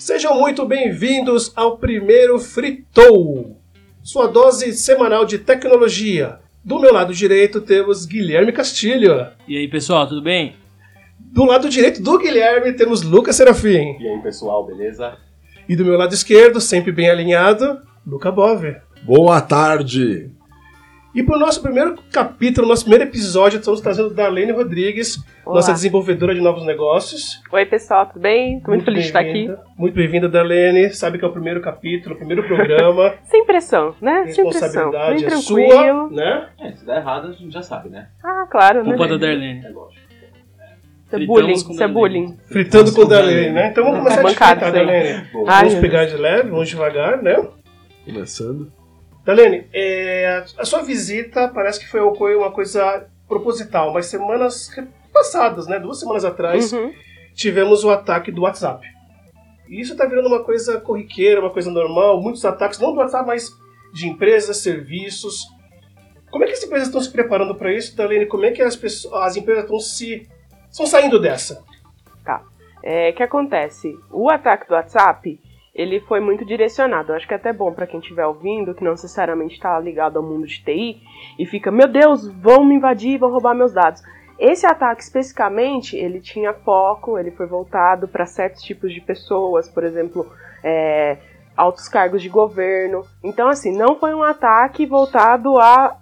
Sejam muito bem-vindos ao primeiro Fritou, sua dose semanal de tecnologia. Do meu lado direito temos Guilherme Castilho. E aí, pessoal, tudo bem? Do lado direito do Guilherme temos Lucas Serafim. E aí, pessoal, beleza? E do meu lado esquerdo, sempre bem alinhado, Luca Bove. Boa tarde! E para o nosso primeiro capítulo, nosso primeiro episódio, estamos trazendo Darlene Rodrigues, Olá. nossa desenvolvedora de novos negócios. Oi, pessoal, tudo bem? Tô muito, feliz de estar aqui. Muito bem-vinda, Darlene. Sabe que é o primeiro capítulo, o primeiro programa. Sem pressão, né? A Sem pressão. Bem responsabilidade é tranquilo. sua, né? É, se der errado, a gente já sabe, né? Ah, claro, né? Culpa da Darlene. É lógico. Isso é bullying, isso é bullying. Fritando com com Darlene, né? Então vamos Tá começar a explicar, isso aí. Darlene. Ai, Vamos pegar de leve, vamos devagar, né? Começando. Darlene, é, a sua visita parece que foi uma coisa proposital, mas semanas passadas, né? Duas semanas atrás, Uhum. tivemos o ataque do WhatsApp. E isso está virando uma coisa corriqueira, uma coisa normal, muitos ataques, não do WhatsApp, mas de empresas, serviços. Como é que as empresas estão se preparando para isso, Darlene? Como é que as, pessoas, as empresas estão se estão saindo dessa? É, o que acontece? O ataque do WhatsApp, ele foi muito direcionado. Eu acho que é até bom para quem estiver ouvindo, que não necessariamente está ligado ao mundo de TI, e fica, meu Deus, vão me invadir, vão roubar meus dados. Esse ataque especificamente, ele tinha foco, ele foi voltado para certos tipos de pessoas, por exemplo, é, altos cargos de governo. Então, assim, não foi um ataque voltado a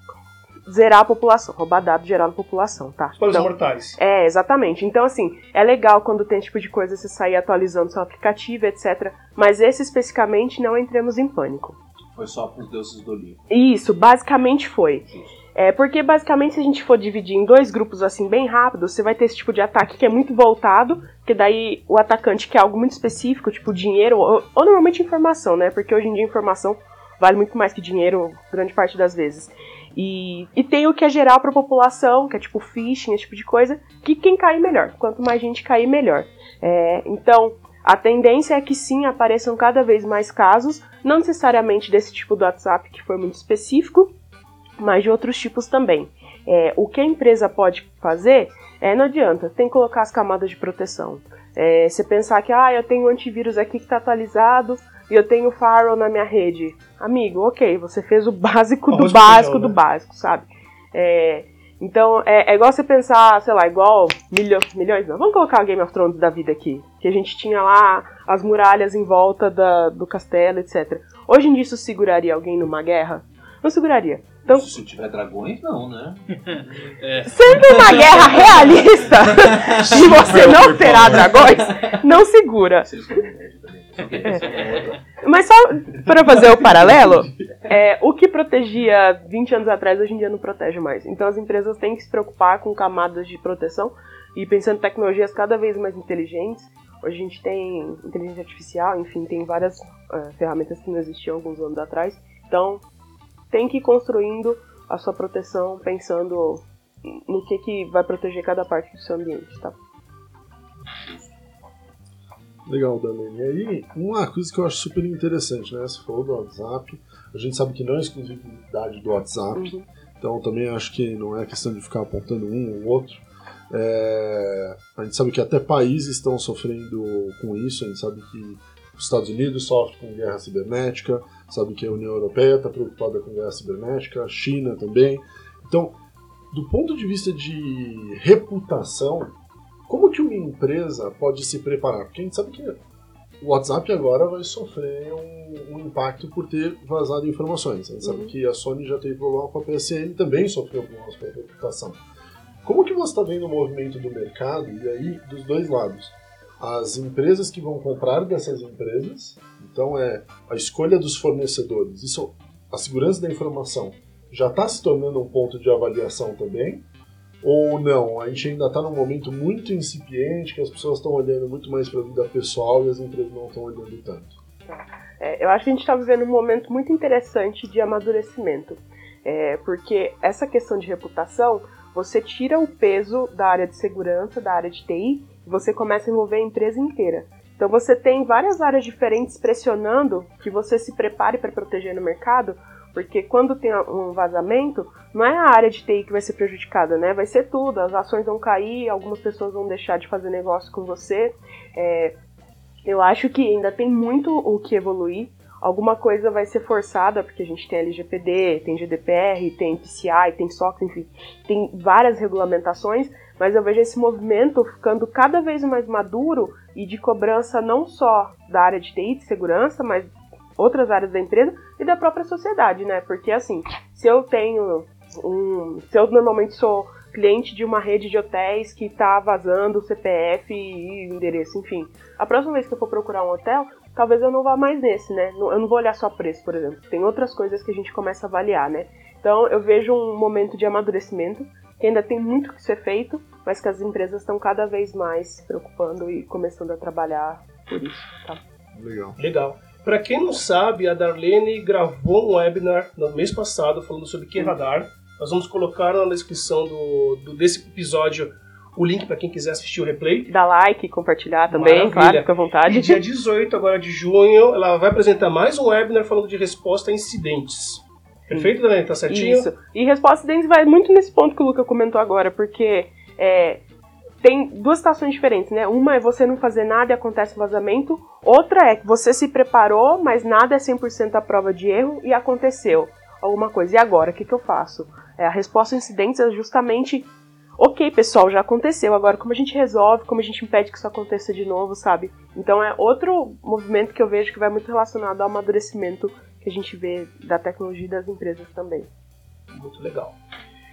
zerar a população, roubar dados geral da população, tá? Para os Então, mortais. é, exatamente. Então, assim, é legal quando tem esse tipo de coisa você sair atualizando seu aplicativo, etc. Mas esse especificamente não entremos em pânico. Foi só pros deuses do livro. Isso, basicamente foi. É, porque basicamente se a gente for dividir em dois grupos assim bem rápido, você vai ter esse tipo de ataque que é muito voltado, que daí o atacante quer algo muito específico, tipo dinheiro, ou, ou normalmente informação, né? Porque hoje em dia informação vale muito mais que dinheiro, grande parte das vezes. E, e tem o que é geral para a população, que é tipo phishing, esse tipo de coisa, que quem cair melhor. Quanto mais gente cair, melhor. É, então, a tendência é que sim, apareçam cada vez mais casos, não necessariamente desse tipo do WhatsApp, que foi muito específico, mas de outros tipos também. É, o que a empresa pode fazer, é, não adianta, tem que colocar as camadas de proteção. É, você pensar que, ah, eu tenho um antivírus aqui que está atualizado e eu tenho firewall na minha rede. Amigo, ok, você fez o básico do básico do né? básico, sabe? É, então, é, é igual você pensar, sei lá, igual milho, milhões, não. Vamos colocar o Game of Thrones da vida aqui. Que a gente tinha lá as muralhas em volta da- do castelo, etc. Hoje em dia isso seguraria alguém numa guerra? Não seguraria. Então, Se tiver dragões, não, né? Sendo uma guerra realista e você não terá dragões, não segura. É. Mas só para fazer o paralelo, é, o que protegia 20 anos atrás, hoje em dia não protege mais. Então as empresas têm que se preocupar com camadas de proteção e pensando em tecnologias cada vez mais inteligentes. Hoje a gente tem inteligência artificial, enfim, tem várias é, ferramentas que não existiam alguns anos atrás. Então tem que ir construindo a sua proteção pensando no que, que vai proteger cada parte do seu ambiente, tá? Legal, Darlene. E aí, uma coisa que eu acho super interessante, né? Você falou do WhatsApp. A gente sabe que não é exclusividade do WhatsApp. Uhum. Então também acho que não é questão de ficar apontando um ou outro. É, a gente sabe que até países estão sofrendo com isso. A gente sabe que os Estados Unidos sofrem com guerra cibernética, sabe que a União Europeia está preocupada com guerra cibernética, a China também. Então, do ponto de vista de reputação, como que uma empresa pode se preparar? Porque a gente sabe que o WhatsApp agora vai sofrer um, um impacto por ter vazado informações. A gente sabe Uhum. que a Sony já teve problema com a PSN, também sofreu problemas com a reputação. Como que você está vendo o movimento do mercado, e aí dos dois lados? As empresas que vão comprar dessas empresas, então é a escolha dos fornecedores, isso, a segurança da informação já está se tornando um ponto de avaliação também? Ou não? A gente ainda está num momento muito incipiente, que as pessoas estão olhando muito mais para a vida pessoal e as empresas não estão olhando tanto. É, eu acho que a gente está vivendo um momento muito interessante de amadurecimento. É, porque essa questão de reputação, você tira o peso da área de segurança, da área de TI, e você começa a envolver a empresa inteira. Então você tem várias áreas diferentes pressionando que você se prepare para proteger no mercado, porque quando tem um vazamento, não é a área de TI que vai ser prejudicada, né? Vai ser tudo, as ações vão cair, algumas pessoas vão deixar de fazer negócio com você. É, Eu acho que ainda tem muito o que evoluir. Alguma coisa vai ser forçada, porque a gente tem LGPD, tem GDPR, tem PCI, tem SOX, enfim, tem várias regulamentações, mas eu vejo esse movimento ficando cada vez mais maduro e de cobrança não só da área de TI, de segurança, mas outras áreas da empresa e da própria sociedade, né? Porque assim, se eu tenho um. Se eu normalmente sou cliente de uma rede de hotéis que está vazando o CPF e endereço, enfim. A próxima vez que eu for procurar um hotel, talvez eu não vá mais nesse, né? Eu não vou olhar só preço, por exemplo. Tem outras coisas que a gente começa a avaliar, né? Então eu vejo um momento de amadurecimento que ainda tem muito que ser feito, mas que as empresas estão cada vez mais se preocupando e começando a trabalhar por isso, tá? Legal. Legal. Para quem não sabe, a Darlene gravou um webinar no mês passado falando sobre QRadar. Nós vamos colocar na descrição do, do desse episódio o link para quem quiser assistir o replay. Dá like, compartilhar também, Maravilha. claro, fica à vontade. E dia 18 agora de junho, ela vai apresentar mais um webinar falando de resposta a incidentes. Perfeito, Darlene? Tá certinho? Isso. E resposta dentes vai muito nesse ponto que o Luca comentou agora, porque é, tem duas situações diferentes, né? Uma é você não fazer nada e acontece um vazamento. Outra é que você se preparou, mas nada é 100% a prova de erro e aconteceu alguma coisa. E agora, o que, que eu faço? É, a resposta a incidentes é justamente ok, pessoal, já aconteceu. Agora, como a gente resolve, como a gente impede que isso aconteça de novo, sabe? Então, é outro movimento que eu vejo que vai muito relacionado ao amadurecimento que a gente vê da tecnologia e das empresas também. Muito legal.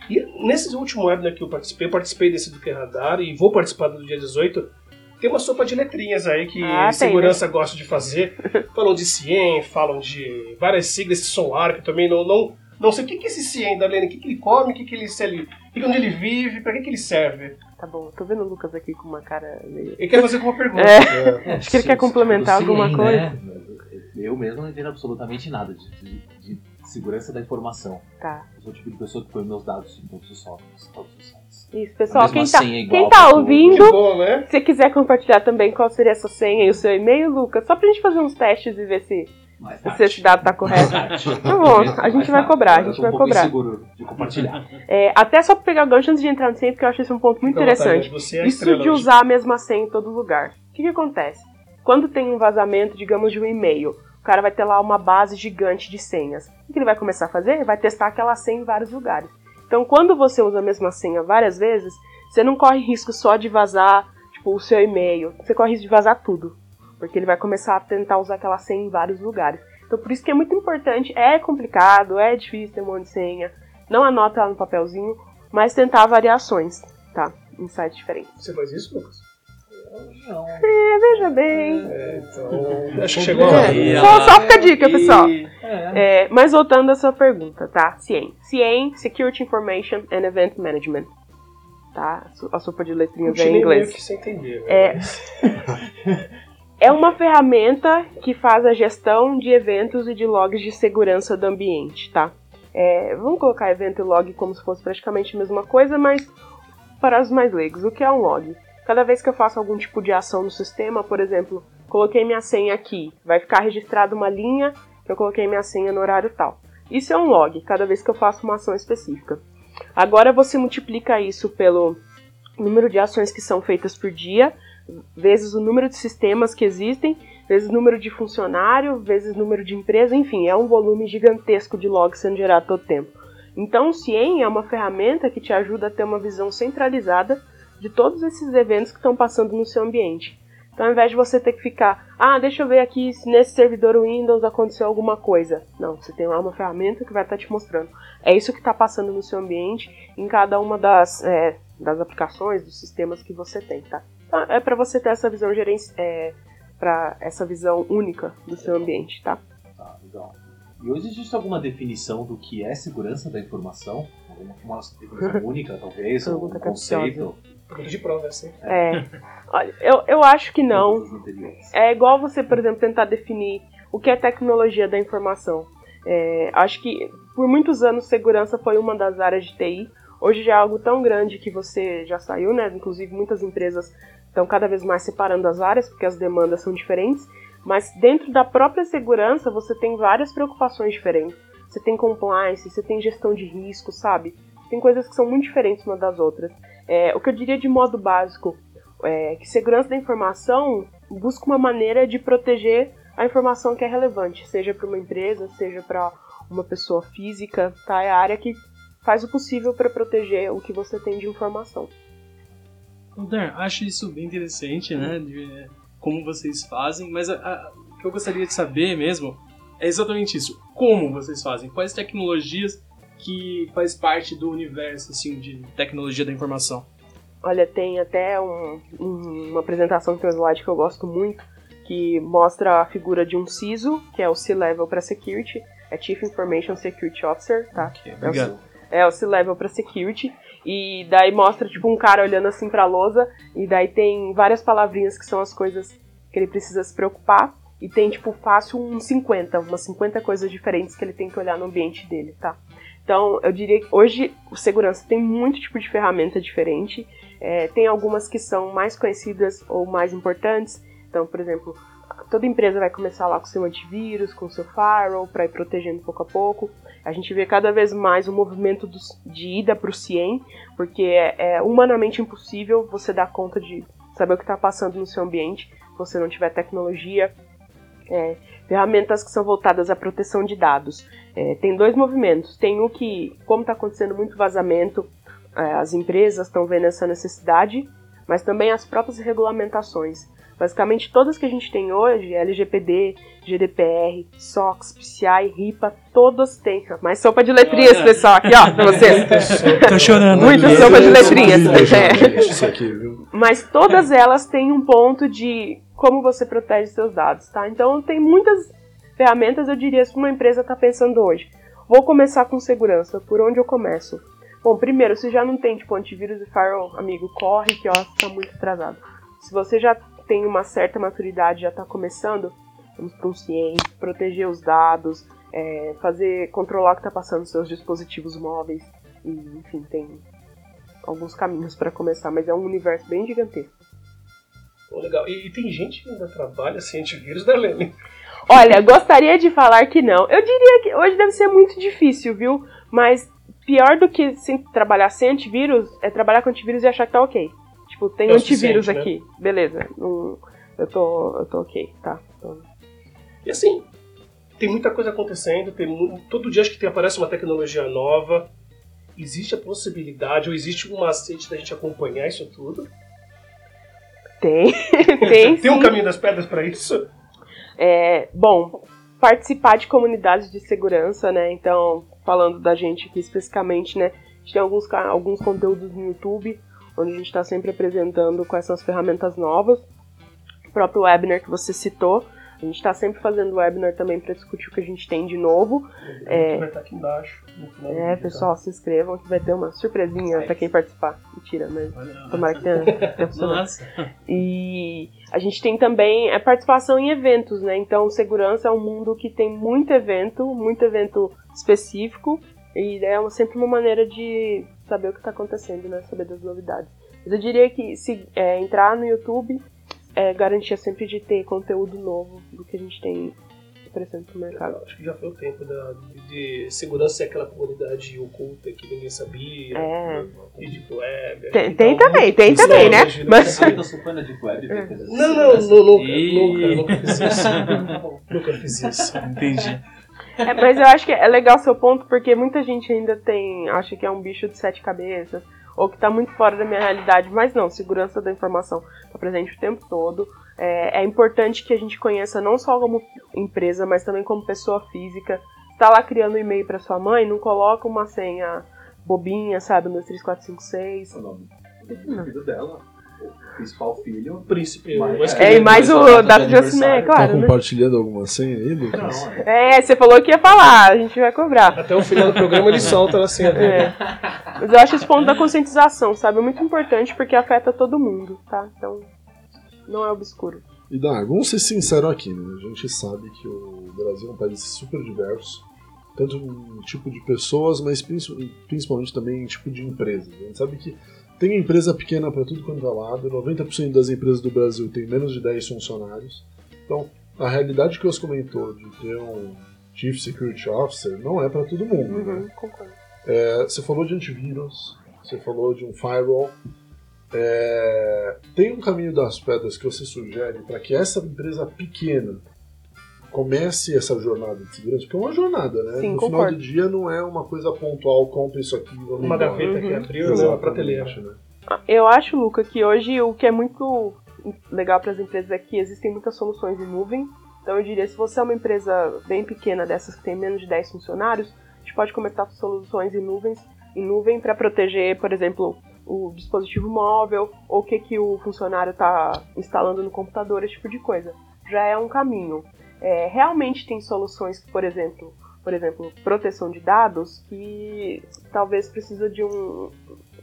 E nesse último webinar que eu participei, eu participei desse do Radar e vou participar do dia 18. Tem uma sopa de letrinhas aí que Ah, tem, segurança gosta de fazer. falam de CIEM, falam de várias siglas, esse SOAR, que eu também não, não, não sei o que, que é esse CIEM, Darlene, o que, que ele come, o que, que ele, se que, onde ele vive, pra que, que ele serve. Tá bom, tô vendo o Lucas aqui com uma cara meio. Ele quer fazer uma pergunta. É, É. acho que ele quer complementar Sim, alguma né? coisa. Eu mesmo não entendo absolutamente nada de, de- de segurança da informação. Tá. Eu sou o tipo de pessoa que põe meus dados em todos os softwares, todos os sites. Isso, pessoal, quem tá, senha igual quem tá ouvindo, bom, né? se você quiser compartilhar também qual seria essa senha e o seu e-mail, Lucas, só pra gente fazer uns testes e ver se, se esse dado tá correto. Tá bom, a gente vai cobrar, a gente vai cobrar. Um de compartilhar. É, até só pra pegar o gancho antes de entrar no senha, porque eu acho esse um ponto muito interessante. Você é Isso de usar a mesma senha em todo lugar. O que, que acontece? Quando tem um vazamento, digamos, de um e-mail, o cara vai ter lá uma base gigante de senhas. O que ele vai começar a fazer? Vai testar aquela senha em vários lugares. Então, quando você usa a mesma senha várias vezes, você não corre risco só de vazar tipo, o seu e-mail. Você corre risco de vazar tudo. Porque ele vai começar a tentar usar aquela senha em vários lugares. Então, por isso que é muito importante. É complicado, é difícil ter um monte de senha. Não anota ela no papelzinho, mas tentar variações, tá? Em sites diferentes. Você faz isso, Lucas? Não. Veja bem. É, então. Acho que chegou a hora. É, só, só fica a dica, pessoal. É. É, mas voltando à sua pergunta, tá? CIEM. CIEM, Security Information and Event Management. Tá? A sopa de letrinhas é em Continuei meio inglês. que entender. né? É. É uma ferramenta que faz a gestão de eventos e de logs de segurança do ambiente, tá? É, vamos colocar evento e log como se fosse praticamente a mesma coisa, mas para os mais leigos, o que é um log? Cada vez que eu faço algum tipo de ação no sistema, por exemplo, coloquei minha senha aqui, vai ficar registrada uma linha que eu coloquei minha senha no horário tal. Isso é um log, cada vez que eu faço uma ação específica. Agora você multiplica isso pelo número de ações que são feitas por dia, vezes o número de sistemas que existem, vezes o número de funcionário, vezes o número de empresa, enfim, é um volume gigantesco de logs sendo gerado todo tempo. Então, o CIEM é uma ferramenta que te ajuda a ter uma visão centralizada de todos esses eventos que estão passando no seu ambiente. Então, ao invés de você ter que ficar, ah, deixa eu ver aqui se nesse servidor Windows aconteceu alguma coisa. Não, você tem lá uma ferramenta que vai estar te mostrando. É isso que está passando no seu ambiente, em cada uma das, é, das aplicações, dos sistemas que você tem, tá? Então, é para você ter essa visão gerenci é, para essa visão única do seu ambiente, tá? Tá, legal. E hoje existe alguma definição do que é segurança da informação? Alguma uma definição única, talvez? Um Pergunta conceito? Pergunta de prova, assim. É, olha, eu, eu acho que não. É igual você, por exemplo, tentar definir o que é tecnologia da informação. É, acho que por muitos anos segurança foi uma das áreas de TI. Hoje já é algo tão grande que você já saiu, né? Inclusive muitas empresas estão cada vez mais separando as áreas porque as demandas são diferentes. Mas dentro da própria segurança você tem várias preocupações diferentes. Você tem compliance, você tem gestão de risco, sabe? Tem coisas que são muito diferentes uma das outras. É, o que eu diria de modo básico é que segurança da informação busca uma maneira de proteger a informação que é relevante, seja para uma empresa, seja para uma pessoa física, tá? É a área que faz o possível para proteger o que você tem de informação. Dan, acho isso bem interessante, né? De, como vocês fazem, mas a, a, o que eu gostaria de saber mesmo é exatamente isso. Como vocês fazem? Quais tecnologias que faz parte do universo assim de tecnologia da informação? Olha, tem até um, um, uma apresentação que tem um slide que eu gosto muito, que mostra a figura de um CISO, que é o C-Level para Security, é Chief Information Security Officer, tá? Okay, obrigado. É o C-Level para Security, e daí mostra tipo um cara olhando assim para a lousa, e daí tem várias palavrinhas que são as coisas que ele precisa se preocupar, e tem tipo fácil uns 50, umas 50 coisas diferentes que ele tem que olhar no ambiente dele, tá? Então, eu diria que hoje o segurança tem muito tipo de ferramenta diferente. É, tem algumas que são mais conhecidas ou mais importantes. Então, por exemplo, toda empresa vai começar lá com seu antivírus, com seu firewall, para ir protegendo pouco a pouco. A gente vê cada vez mais o movimento de ida para o CIEM, porque é, é, humanamente impossível você dar conta de saber o que está passando no seu ambiente se você não tiver tecnologia. É, ferramentas que são voltadas à proteção de dados. É, tem dois movimentos. Tem o que, como está acontecendo muito vazamento, é, as empresas estão vendo essa necessidade, mas também as próprias regulamentações. Basicamente, todas que a gente tem hoje, LGPD, GDPR, SOX, PCI, RIPA, todas têm. Mais sopa de letrinhas, Olha. pessoal, aqui, ó, pra vocês. Tô chorando. Muita sopa de letrinhas. É. Mas todas elas têm um ponto de como você protege seus dados, tá? Então tem muitas ferramentas, eu diria, se uma empresa está pensando hoje. Vou começar com segurança, por onde eu começo? Bom, primeiro, se já não tem tipo antivírus e firewall, amigo, corre que ó, está muito atrasado. Se você já tem uma certa maturidade, já está começando, vamos para um ciente, proteger os dados, é, fazer, controlar o que está passando nos seus dispositivos móveis, e, enfim, tem alguns caminhos para começar, mas é um universo bem gigantesco. Oh, legal. E, e, tem gente que ainda trabalha sem antivírus, né, Lene? Olha, gostaria de falar que não. Eu diria que hoje deve ser muito difícil, viu? Mas pior do que sem, trabalhar sem antivírus é trabalhar com antivírus e achar que tá ok. Tipo, tem é antivírus né? aqui. Beleza. eu, tô, eu tô ok, tá. Então... E assim, tem muita coisa acontecendo, tem, todo dia acho que tem, aparece uma tecnologia nova. Existe a possibilidade, ou existe um macete da gente acompanhar isso tudo? Tem, tem. tem um caminho das pedras para isso? É, bom, participar de comunidades de segurança, né? Então, falando da gente aqui especificamente, né? A gente tem alguns, alguns conteúdos no YouTube, onde a gente está sempre apresentando quais são as ferramentas novas. O próprio webinar que você citou, a gente está sempre fazendo webinar também para discutir o que a gente tem de novo. É, vai estar aqui embaixo. é, pessoal, se inscrevam que vai ter uma surpresinha para quem participar. Mentira, mas tomara que tenha, tenha funcionado. E a gente tem também a participação em eventos, né? Então, segurança é um mundo que tem muito evento, muito evento específico. E é sempre uma maneira de saber o que está acontecendo, né? Saber das novidades. Mas eu diria que se é, entrar no YouTube é garantia sempre de ter conteúdo novo do que a gente tem oferecendo pro mercado. acho que já foi o tempo da, de, segurança ser aquela comunidade oculta que ninguém sabia. É. E Deep Web. Tem, tem também, tem também, né? Mas... Você supõe na Deep Web? É. Não, não, não, nunca, e... nunca, nunca fiz isso. nunca fiz isso. Entendi. É, mas eu acho que é legal seu ponto, porque muita gente ainda tem, acha que é um bicho de sete cabeças, ou que está muito fora da minha realidade, mas não, segurança da informação está presente o tempo todo. É, é, importante que a gente conheça não só como empresa, mas também como pessoa física. Está lá criando um e-mail para sua mãe, não coloca uma senha bobinha, sabe, no 3456. O nome do dela principal filho. Príncipe. Mas, é, e mais o data de nascimento, claro. Tá compartilhando né? alguma senha aí, Lucas? Não, é. é, você falou que ia falar, a gente vai cobrar. Até o final do programa ele solta a senha dele. É. Mas eu acho esse ponto da conscientização, sabe? É muito importante porque afeta todo mundo, tá? Então, não é obscuro. E Dar, vamos ser sinceros aqui, né? A gente sabe que o Brasil é um país super diverso, tanto em tipo de pessoas, mas principalmente também em tipo de empresas. A gente sabe que tem empresa pequena para tudo quanto é lado, 90% das empresas do Brasil tem menos de 10 funcionários. Então, a realidade que você comentou de ter um Chief Security Officer não é para todo mundo. Uhum, né? É, você falou de antivírus, você falou de um firewall. É, tem um caminho das pedras que você sugere para que essa empresa pequena comece essa jornada de segurança? Porque é uma jornada, né? Sim, no concordo. final do dia não é uma coisa pontual, compra isso aqui, vamos Uma embora. gaveta que Uhum. abriu, né? Uma Exatamente, prateleira. né? Eu acho, Luca, que hoje o que é muito legal para as empresas é que existem muitas soluções em nuvem. Então eu diria, se você é uma empresa bem pequena dessas que tem menos de 10 funcionários, gente pode com soluções em nuvens, em nuvem para proteger, por exemplo, o dispositivo móvel, ou o que, que o funcionário está instalando no computador, esse tipo de coisa. Já é um caminho. É, realmente tem soluções por exemplo, por exemplo, proteção de dados, que talvez precisa de um,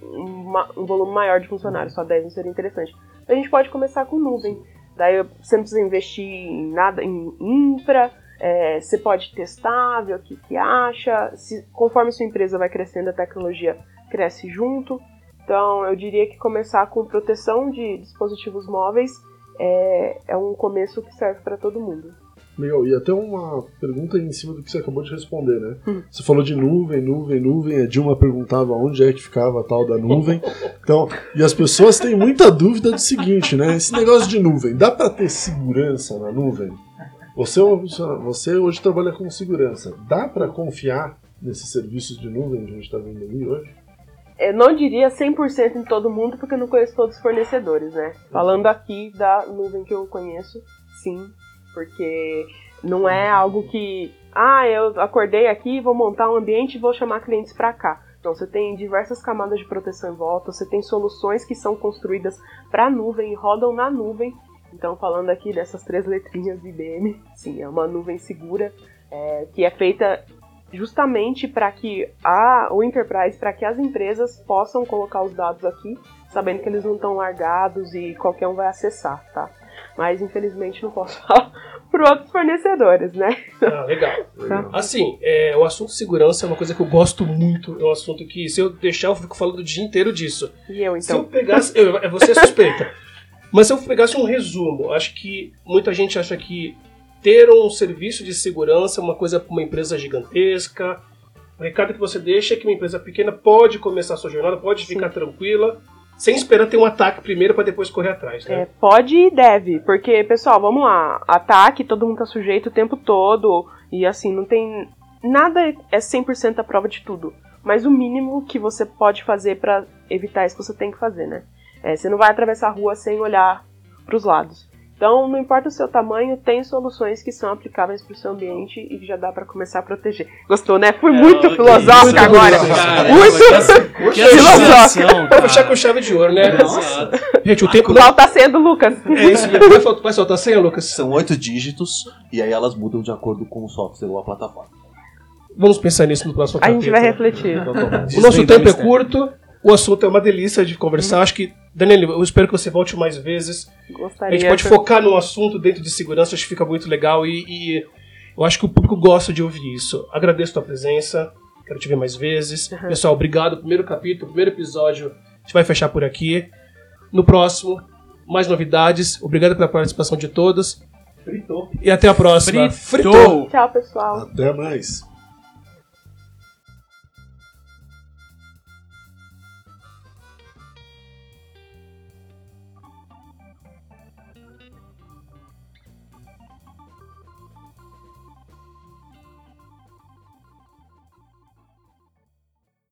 uma- um volume maior de funcionários, só 10 não seria interessante. A gente pode começar com nuvem. Daí você não precisa investir em nada, em infra, é, você pode testar, ver o que, que acha. Se, conforme sua empresa vai crescendo, a tecnologia cresce junto. Então eu diria que começar com proteção de dispositivos móveis é, é um começo que serve para todo mundo. Legal, e até uma pergunta em cima do que você acabou de responder, né? Hum. Você falou de nuvem, nuvem, nuvem. A Dilma perguntava onde é que ficava a tal da nuvem. Então, e as pessoas têm muita dúvida do seguinte, né? Esse negócio de nuvem, dá pra ter segurança na nuvem? Você, é você hoje trabalha com segurança. Dá pra confiar nesses serviços de nuvem que a gente tá vendo ali hoje? Eu não diria 100% em todo mundo, porque eu não conheço todos os fornecedores, né? Falando aqui da nuvem que eu conheço, sim, porque não é algo que, ah, eu acordei aqui, vou montar um ambiente e vou chamar clientes para cá. Não, você tem diversas camadas de proteção em volta, você tem soluções que são construídas para nuvem e rodam na nuvem. Então, falando aqui dessas três letrinhas IBM, sim, é uma nuvem segura é, que é feita justamente para que a, o enterprise, para que as empresas possam colocar os dados aqui, sabendo que eles não estão largados e qualquer um vai acessar, tá? Mas infelizmente não posso falar para outros fornecedores, né? Ah, legal. Legal. Assim, é, o assunto segurança é uma coisa que eu gosto muito. É um assunto que, se eu deixar, eu fico falando o dia inteiro disso. E eu Se eu então. pegasse. Eu, você é suspeita. Mas se eu pegasse um resumo, acho que muita gente acha que ter um serviço de segurança é uma coisa para uma empresa gigantesca. O recado que você deixa é que uma empresa pequena pode começar a sua jornada, pode Sim. ficar tranquila, sem esperar ter um ataque primeiro para depois correr atrás, né? É, pode e deve, porque, pessoal, vamos lá. Ataque, todo mundo tá sujeito o tempo todo. E assim, não tem. Nada é 100% a prova de tudo. Mas o mínimo que você pode fazer pra evitar isso, você tem que fazer, né? É, você não vai atravessar a rua sem olhar pros lados. Então, não importa o seu tamanho, tem soluções que são aplicáveis pro seu ambiente e que já dá pra começar a proteger. Gostou, né? Fui muito que filosófica isso, agora. Caramba, Muito que essa- que associação, Vou cara. fechar com chave de ouro, né? Exato. Gente, o tempo Qual tá sendo, Lucas? É isso mesmo. Vai, sol- vai soltar a senha, Lucas? São oito dígitos e aí elas mudam de acordo com o software ou a plataforma. Vamos pensar nisso no próximo A gente vai capítulo. refletir. O nosso tempo é curto, o assunto é uma delícia de conversar. Acho que, Daniel, eu espero que você volte mais vezes. A Gostaria. gente pode de- focar num assunto dentro de segurança, acho que fica muito legal e, e eu acho que o público gosta de ouvir isso. Agradeço a tua presença, quero te ver mais vezes. Uhum. Pessoal, obrigado. Primeiro capítulo, primeiro episódio, a gente vai fechar por aqui. No próximo, mais novidades. Obrigado pela participação de todos. Fritou. E até a próxima. Fritou. Tchau, pessoal. Até mais.